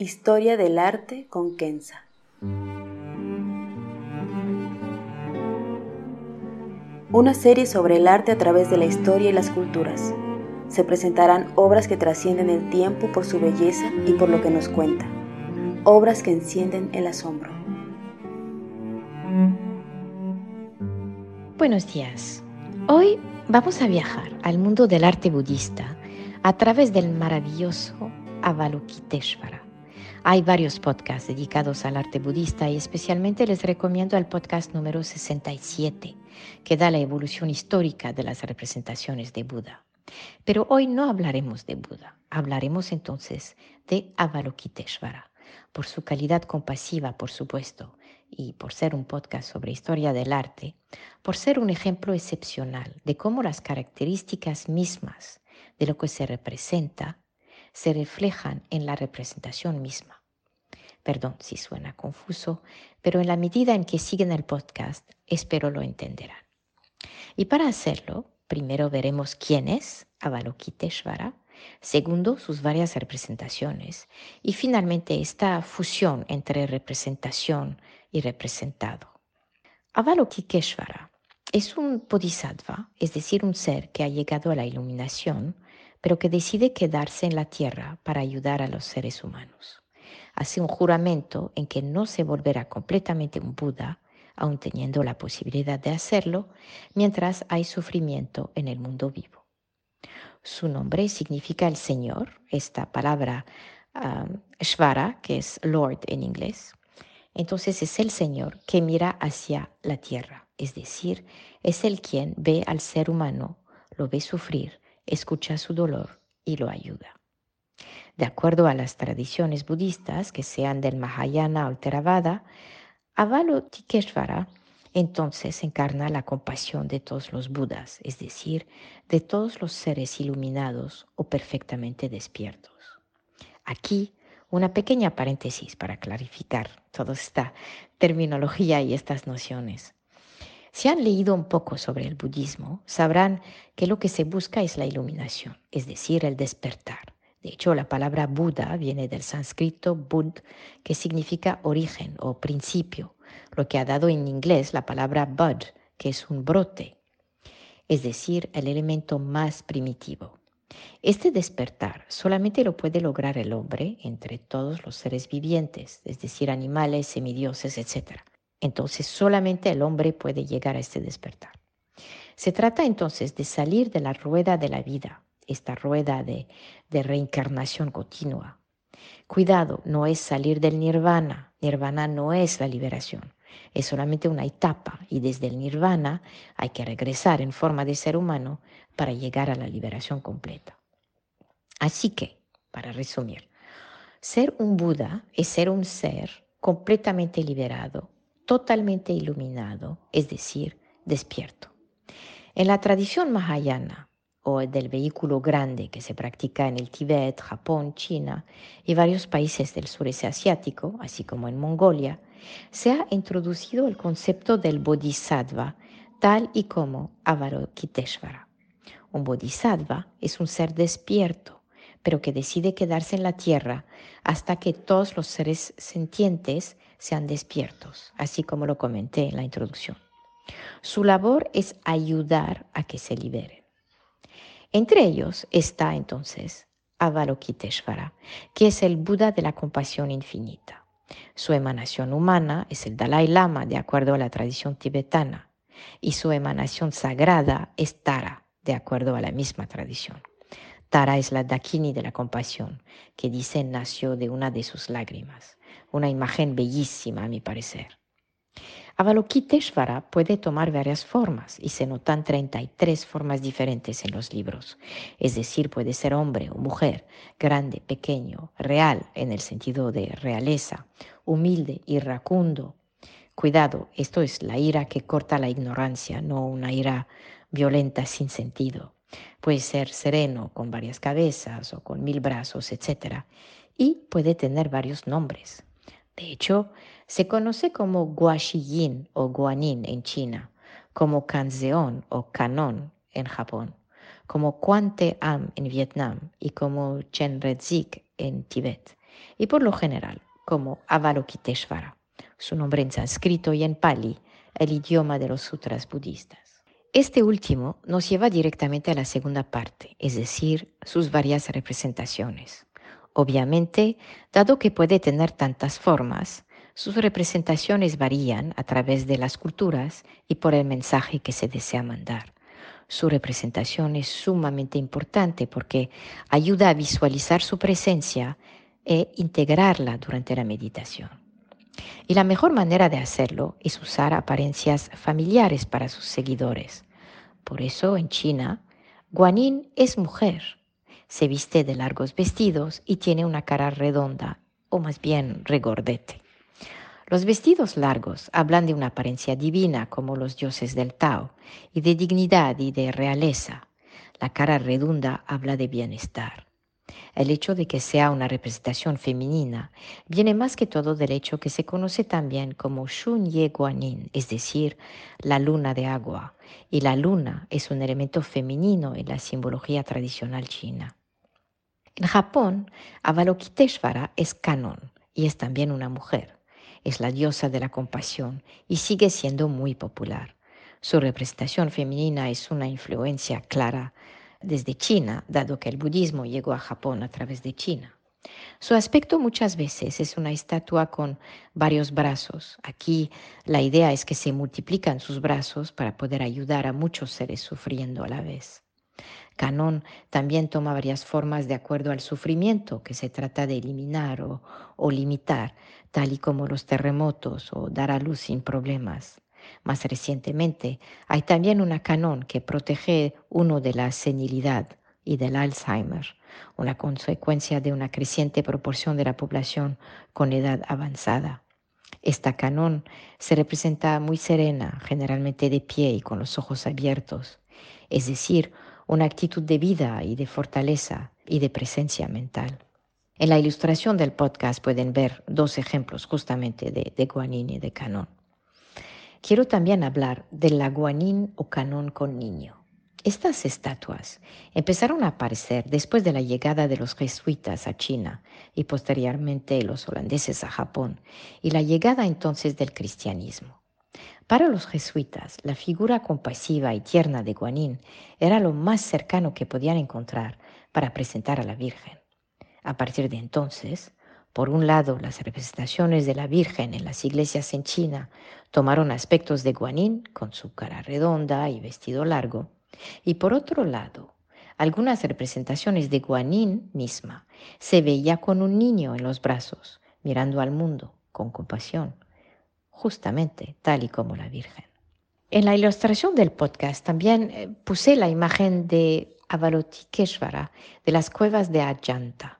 Historia del arte con Kenza. Una serie sobre el arte a través de la historia y las culturas. Se presentarán obras que trascienden el tiempo por su belleza y por lo que nos cuenta. Obras que encienden el asombro. Buenos días. Hoy vamos a viajar al mundo del arte budista a través del maravilloso Avalokiteshvara. Hay varios podcasts dedicados al arte budista y especialmente les recomiendo el podcast número 67, que da la evolución histórica de las representaciones de Buda. Pero hoy no hablaremos de Buda, hablaremos entonces de Avalokiteshvara, por su calidad compasiva, por supuesto, y por ser un podcast sobre historia del arte, por ser un ejemplo excepcional de cómo las características mismas de lo que se representa se reflejan en la representación misma. Perdón si suena confuso, pero en la medida en que siguen el podcast, espero lo entenderán. Y para hacerlo, primero veremos quién es Avalokiteshvara, segundo sus varias representaciones y finalmente esta fusión entre representación y representado. Avalokiteshvara es un bodhisattva, es decir, un ser que ha llegado a la iluminación pero que decide quedarse en la tierra para ayudar a los seres humanos. Hace un juramento en que no se volverá completamente un Buda, aun teniendo la posibilidad de hacerlo, mientras hay sufrimiento en el mundo vivo. Su nombre significa el Señor, esta palabra um, Shvara, que es Lord en inglés. Entonces es el Señor que mira hacia la tierra, es decir, es el quien ve al ser humano, lo ve sufrir escucha su dolor y lo ayuda. De acuerdo a las tradiciones budistas, que sean del Mahayana o Theravada, Avalokiteshvara entonces encarna la compasión de todos los Budas, es decir, de todos los seres iluminados o perfectamente despiertos. Aquí una pequeña paréntesis para clarificar toda esta terminología y estas nociones. Si han leído un poco sobre el budismo, sabrán que lo que se busca es la iluminación, es decir, el despertar. De hecho, la palabra Buda viene del sánscrito Bud, que significa origen o principio, lo que ha dado en inglés la palabra bud, que es un brote, es decir, el elemento más primitivo. Este despertar solamente lo puede lograr el hombre entre todos los seres vivientes, es decir, animales, semidioses, etc. Entonces solamente el hombre puede llegar a este despertar. Se trata entonces de salir de la rueda de la vida, esta rueda de, reencarnación continua. Cuidado, no es salir del nirvana. Nirvana no es la liberación, es solamente una etapa y desde el nirvana hay que regresar en forma de ser humano para llegar a la liberación completa. Así que, para resumir, ser un Buda es ser un ser completamente liberado, totalmente iluminado, es decir, despierto. En la tradición mahayana, o del vehículo grande que se practica en el Tíbet, Japón, China y varios países del sureste asiático, así como en Mongolia, se ha introducido el concepto del bodhisattva tal y como Avalokiteshvara. Un bodhisattva es un ser despierto, pero que decide quedarse en la tierra hasta que todos los seres sentientes sean despiertos, así como lo comenté en la introducción. Su labor es ayudar a que se liberen. Entre ellos está entonces Avalokiteshvara, que es el Buda de la compasión infinita. Su emanación humana es el Dalai Lama de acuerdo a la tradición tibetana y su emanación sagrada es Tara de acuerdo a la misma tradición. Tara es la Dakini de la compasión, que dicen nació de una de sus lágrimas, una imagen bellísima a mi parecer. Avalokiteshvara puede tomar varias formas y se notan 33 formas diferentes en los libros. Es decir, puede ser hombre o mujer, grande, pequeño, real en el sentido de realeza, humilde, irracundo. Cuidado, esto es la ira que corta la ignorancia, no una ira violenta sin sentido. Puede ser sereno, con varias cabezas o con mil brazos, etc. Y puede tener varios nombres. De hecho, se conoce como Guaxiyin o Guanin en China, como Kanzeon o Canon en Japón, como Quante Am en Vietnam y como Chenredzik en Tibet, y por lo general como Avalokiteshvara, su nombre en sánscrito y en pali, el idioma de los sutras budistas. Este último nos lleva directamente a la segunda parte, es decir, sus varias representaciones. Obviamente, dado que puede tener tantas formas, sus representaciones varían a través de las culturas y por el mensaje que se desea mandar. Su representación es sumamente importante porque ayuda a visualizar su presencia e integrarla durante la meditación. Y la mejor manera de hacerlo es usar apariencias familiares para sus seguidores. Por eso en China, Guanyin es mujer. Se viste de largos vestidos y tiene una cara redonda, o más bien regordete. Los vestidos largos hablan de una apariencia divina como los dioses del Tao, y de dignidad y de realeza. La cara redonda habla de bienestar. El hecho de que sea una representación femenina viene más que todo del hecho que se conoce también como Shun Ye Guanin, es decir, la luna de agua, y la luna es un elemento femenino en la simbología tradicional china. En Japón, Avalokiteshvara es canon y es también una mujer. Es la diosa de la compasión y sigue siendo muy popular. Su representación femenina es una influencia clara desde China, dado que el budismo llegó a Japón a través de China. Su aspecto muchas veces es una estatua con varios brazos. Aquí la idea es que se multiplican sus brazos para poder ayudar a muchos seres sufriendo a la vez. Canon también toma varias formas de acuerdo al sufrimiento que se trata de eliminar o, limitar, tal y como los terremotos o dar a luz sin problemas. Más recientemente, hay también una canon que protege uno de la senilidad y del Alzheimer, una consecuencia de una creciente proporción de la población con edad avanzada. Esta canon se representa muy serena, generalmente de pie y con los ojos abiertos, es decir, una actitud de vida y de fortaleza y de presencia mental. En la ilustración del podcast pueden ver dos ejemplos justamente de, de Guanyin y de Canon. Quiero también hablar del laguanín o canón con niño. Estas estatuas empezaron a aparecer después de la llegada de los jesuitas a China y posteriormente los holandeses a Japón y la llegada entonces del cristianismo. Para los jesuitas, la figura compasiva y tierna de Guanín era lo más cercano que podían encontrar para presentar a la Virgen. A partir de entonces, por un lado, las representaciones de la Virgen en las iglesias en China tomaron aspectos de Guanyin con su cara redonda y vestido largo, y por otro lado, algunas representaciones de Guanyin misma se veía con un niño en los brazos, mirando al mundo con compasión, justamente tal y como la Virgen. En la ilustración del podcast también eh, puse la imagen de Avalotikeshvara de las cuevas de Ajanta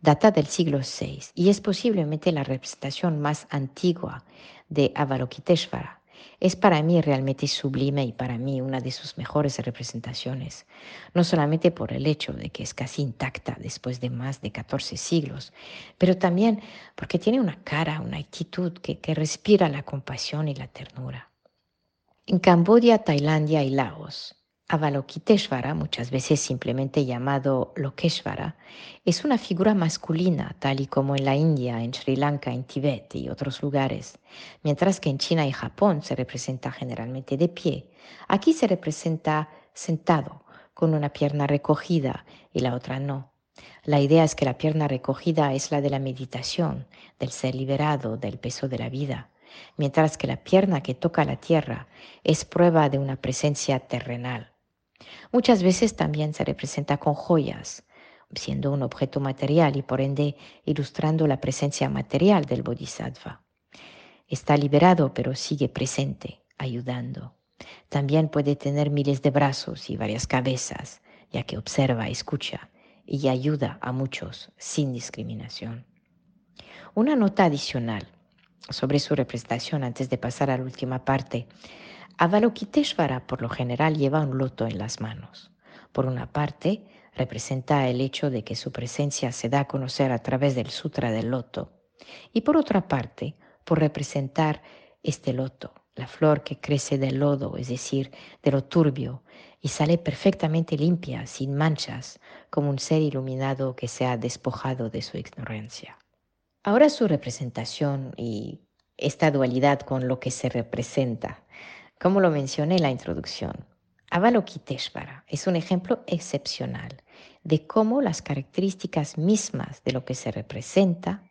data del siglo VI y es posiblemente la representación más antigua de Avalokiteshvara. Es para mí realmente sublime y para mí una de sus mejores representaciones, no solamente por el hecho de que es casi intacta después de más de 14 siglos, pero también porque tiene una cara, una actitud que, que respira la compasión y la ternura. En Camboya, Tailandia y Laos, Avalokiteshvara, muchas veces simplemente llamado Lokeshvara, es una figura masculina, tal y como en la India, en Sri Lanka, en Tibet y otros lugares, mientras que en China y Japón se representa generalmente de pie. Aquí se representa sentado, con una pierna recogida y la otra no, La idea es que la pierna recogida es la de la meditación, del ser liberado del peso de la vida, mientras que la pierna que toca la tierra es prueba de una presencia terrenal. Muchas veces también se representa con joyas, siendo un objeto material y por ende ilustrando la presencia material del bodhisattva. Está liberado pero sigue presente, ayudando. También puede tener miles de brazos y varias cabezas, ya que observa, escucha y ayuda a muchos sin discriminación. Una nota adicional sobre su representación antes de pasar a la última parte. Avalokiteshvara por lo general lleva un loto en las manos. Por una parte, representa el hecho de que su presencia se da a conocer a través del Sutra del Loto. Y por otra parte, por representar este loto, la flor que crece del lodo, es decir, de lo turbio, y sale perfectamente limpia, sin manchas, como un ser iluminado que se ha despojado de su ignorancia. Ahora su representación y esta dualidad con lo que se representa. Como lo mencioné en la introducción, Avalokiteshvara es un ejemplo excepcional de cómo las características mismas de lo que se representa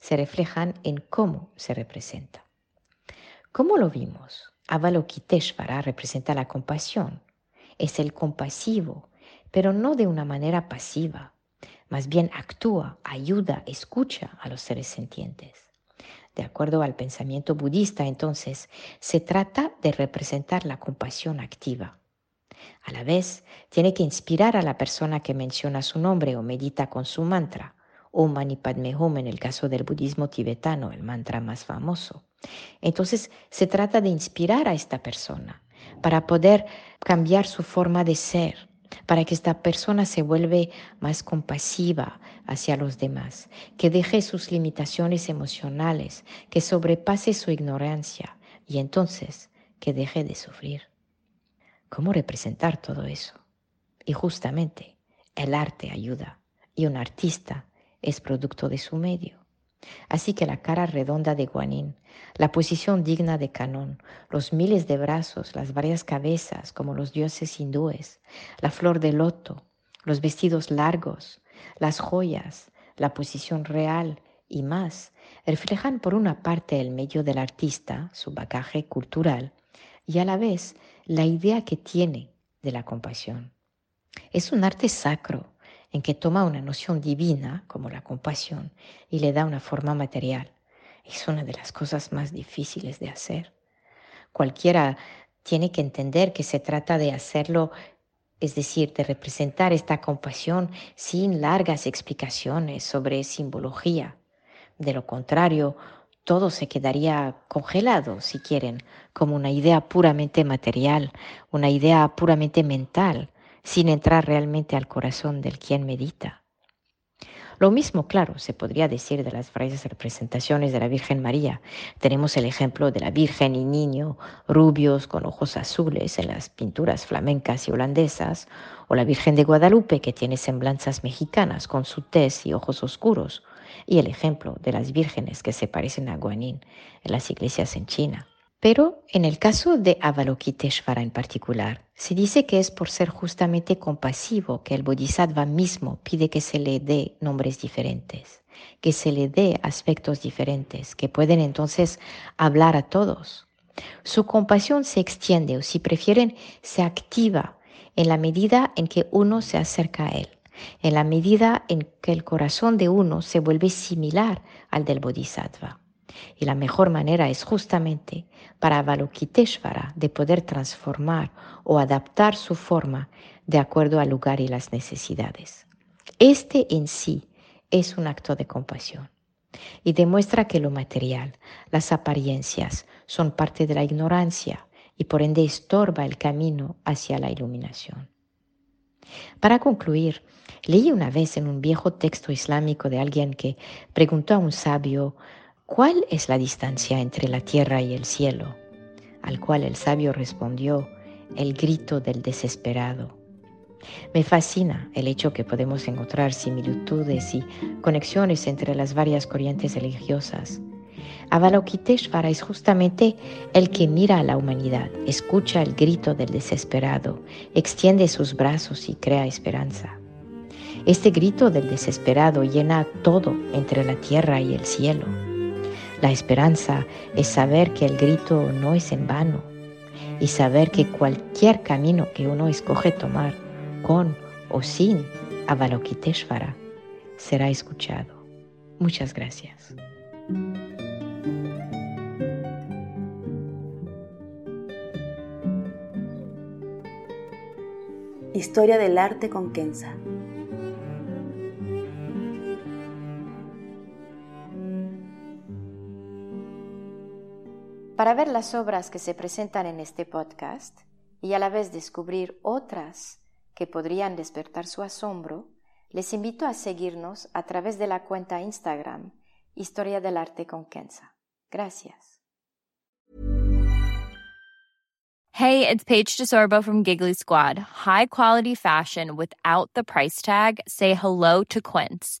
se reflejan en cómo se representa. ¿Cómo lo vimos? Avalokiteshvara representa la compasión. Es el compasivo, pero no de una manera pasiva. Más bien actúa, ayuda, escucha a los seres sintientes. De acuerdo al pensamiento budista, entonces, se trata de representar la compasión activa. A la vez, tiene que inspirar a la persona que menciona su nombre o medita con su mantra, o Mani Padme Hum en el caso del budismo tibetano, el mantra más famoso. Entonces, se trata de inspirar a esta persona para poder cambiar su forma de ser, para que esta persona se vuelva más compasiva hacia los demás, que deje sus limitaciones emocionales, que sobrepase su ignorancia y entonces que deje de sufrir. ¿Cómo representar todo eso? Y justamente el arte ayuda y un artista es producto de su medio. Así que la cara redonda de Guanín, la posición digna de Canón, los miles de brazos, las varias cabezas como los dioses hindúes, la flor de loto, los vestidos largos, las joyas, la posición real y más, reflejan por una parte el medio del artista, su bagaje cultural, y a la vez la idea que tiene de la compasión. Es un arte sacro en que toma una noción divina, como la compasión, y le da una forma material. Es una de las cosas más difíciles de hacer. Cualquiera tiene que entender que se trata de hacerlo, es decir, de representar esta compasión sin largas explicaciones sobre simbología. De lo contrario, todo se quedaría congelado, si quieren, como una idea puramente material, una idea puramente mental, sin entrar realmente al corazón del quien medita. Lo mismo, claro, se podría decir de las varias representaciones de la Virgen María. Tenemos el ejemplo de la Virgen y Niño rubios con ojos azules en las pinturas flamencas y holandesas, o la Virgen de Guadalupe que tiene semblanzas mexicanas con su tez y ojos oscuros, y el ejemplo de las vírgenes que se parecen a Guanyin en las iglesias en China. Pero en el caso de Avalokiteshvara en particular, se dice que es por ser justamente compasivo que el Bodhisattva mismo pide que se le dé nombres diferentes, que se le dé aspectos diferentes, que pueden entonces hablar a todos. Su compasión se extiende o si prefieren, se activa en la medida en que uno se acerca a él, en la medida en que el corazón de uno se vuelve similar al del Bodhisattva. Y la mejor manera es justamente para Avalokiteshvara de poder transformar o adaptar su forma de acuerdo al lugar y las necesidades. Este en sí es un acto de compasión y demuestra que lo material, las apariencias, son parte de la ignorancia y por ende estorba el camino hacia la iluminación. Para concluir, leí una vez en un viejo texto islámico de alguien que preguntó a un sabio ¿cuál es la distancia entre la tierra y el cielo? Al cual el sabio respondió, el grito del desesperado. Me fascina el hecho que podemos encontrar similitudes y conexiones entre las varias corrientes religiosas. Avalokiteshvara es justamente el que mira a la humanidad, escucha el grito del desesperado, extiende sus brazos y crea esperanza. Este grito del desesperado llena todo entre la tierra y el cielo. La esperanza es saber que el grito no es en vano y saber que cualquier camino que uno escoge tomar, con o sin Avalokiteshvara, será escuchado. Muchas gracias. Historia del arte con Kenza. Para ver las obras que se presentan en este podcast y a la vez descubrir otras que podrían despertar su asombro, les invito a seguirnos a través de la cuenta Instagram Historia del Arte con Kenza. Gracias. Hey, it's Paige DeSorbo from Giggly Squad. High quality fashion without the price tag. Say hello to Quince.